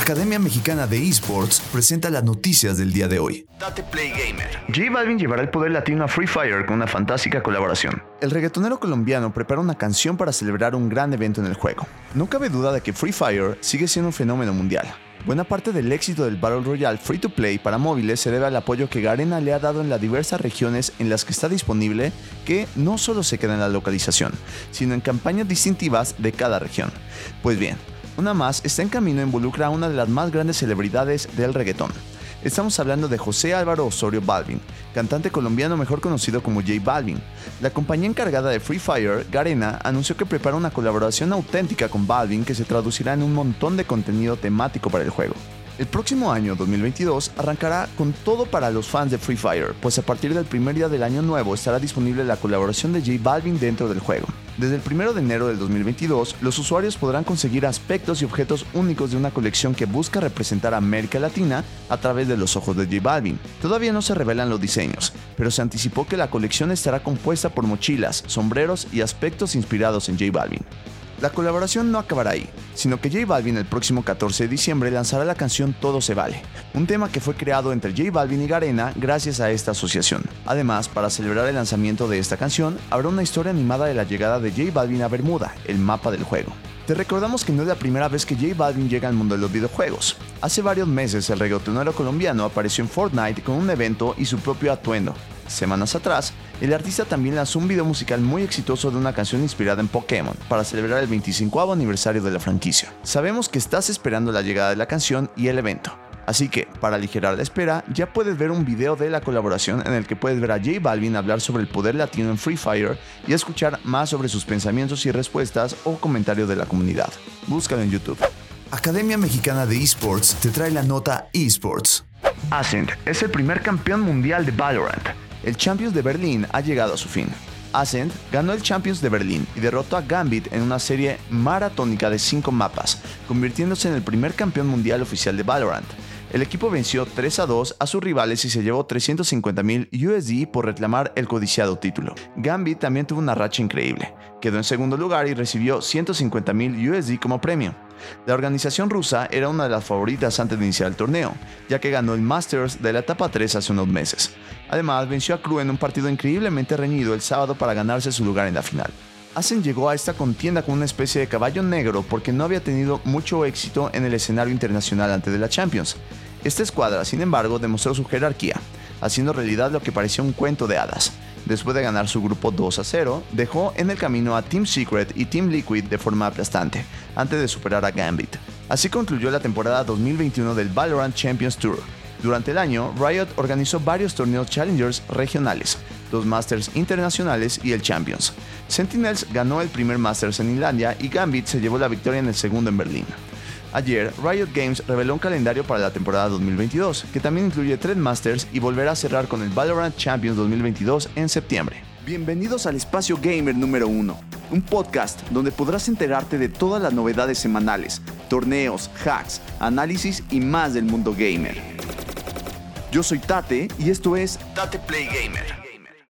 Academia Mexicana de Esports presenta las noticias del día de hoy. Date Play Gamer. J Balvin llevará el poder latino a Free Fire con una fantástica colaboración. El reggaetonero colombiano prepara una canción para celebrar un gran evento en el juego. No cabe duda de que Free Fire sigue siendo un fenómeno mundial. Buena parte del éxito del Battle Royale Free to Play para móviles se debe al apoyo que Garena le ha dado en las diversas regiones en las que está disponible, que no solo se queda en la localización, sino en campañas distintivas de cada región. Pues bien, una más está en camino involucra a una de las más grandes celebridades del reggaetón. Estamos hablando de José Álvaro Osorio Balvin, cantante colombiano mejor conocido como J Balvin. La compañía encargada de Free Fire, Garena, anunció que prepara una colaboración auténtica con Balvin que se traducirá en un montón de contenido temático para el juego. El próximo año 2022 arrancará con todo para los fans de Free Fire, pues a partir del primer día del año nuevo estará disponible la colaboración de J Balvin dentro del juego. Desde el 1 de enero del 2022, los usuarios podrán conseguir aspectos y objetos únicos de una colección que busca representar a América Latina a través de los ojos de J Balvin. Todavía no se revelan los diseños, pero se anticipó que la colección estará compuesta por mochilas, sombreros y aspectos inspirados en J Balvin. La colaboración no acabará ahí, sino que J Balvin el próximo 14 de diciembre lanzará la canción Todo se vale, un tema que fue creado entre J Balvin y Garena gracias a esta asociación. Además, para celebrar el lanzamiento de esta canción, habrá una historia animada de la llegada de J Balvin a Bermuda, el mapa del juego. Te recordamos que no es la primera vez que J Balvin llega al mundo de los videojuegos. Hace varios meses el reggaetonero colombiano apareció en Fortnite con un evento y su propio atuendo, Semanas atrás, el artista también lanzó un video musical muy exitoso de una canción inspirada en Pokémon para celebrar el 25 aniversario de la franquicia. Sabemos que estás esperando la llegada de la canción y el evento. Así que, para aligerar la espera, ya puedes ver un video de la colaboración en el que puedes ver a J Balvin hablar sobre el poder latino en Free Fire y escuchar más sobre sus pensamientos y respuestas o comentarios de la comunidad. Búscalo en YouTube. Academia Mexicana de Esports te trae la nota Esports. Ascent es el primer campeón mundial de Valorant el Champions de Berlín ha llegado a su fin. Ascent ganó el Champions de Berlín y derrotó a Gambit en una serie maratónica de 5 mapas, convirtiéndose en el primer campeón mundial oficial de Valorant. El equipo venció 3 a 2 a sus rivales y se llevó 350.000 USD por reclamar el codiciado título. Gambit también tuvo una racha increíble. Quedó en segundo lugar y recibió 150.000 USD como premio. La organización rusa era una de las favoritas antes de iniciar el torneo, ya que ganó el Masters de la etapa 3 hace unos meses. Además, venció a Crew en un partido increíblemente reñido el sábado para ganarse su lugar en la final. Asen llegó a esta contienda con una especie de caballo negro porque no había tenido mucho éxito en el escenario internacional antes de la Champions. Esta escuadra, sin embargo, demostró su jerarquía, haciendo realidad lo que parecía un cuento de hadas. Después de ganar su grupo 2 a 0, dejó en el camino a Team Secret y Team Liquid de forma aplastante, antes de superar a Gambit. Así concluyó la temporada 2021 del Valorant Champions Tour, durante el año, Riot organizó varios torneos Challengers regionales, dos Masters internacionales y el Champions. Sentinels ganó el primer Masters en Islandia y Gambit se llevó la victoria en el segundo en Berlín. Ayer, Riot Games reveló un calendario para la temporada 2022, que también incluye tres Masters y volverá a cerrar con el Valorant Champions 2022 en septiembre. Bienvenidos al Espacio Gamer número 1, un podcast donde podrás enterarte de todas las novedades semanales, torneos, hacks, análisis y más del mundo gamer. Yo soy Tate y esto es Tate Play Gamer.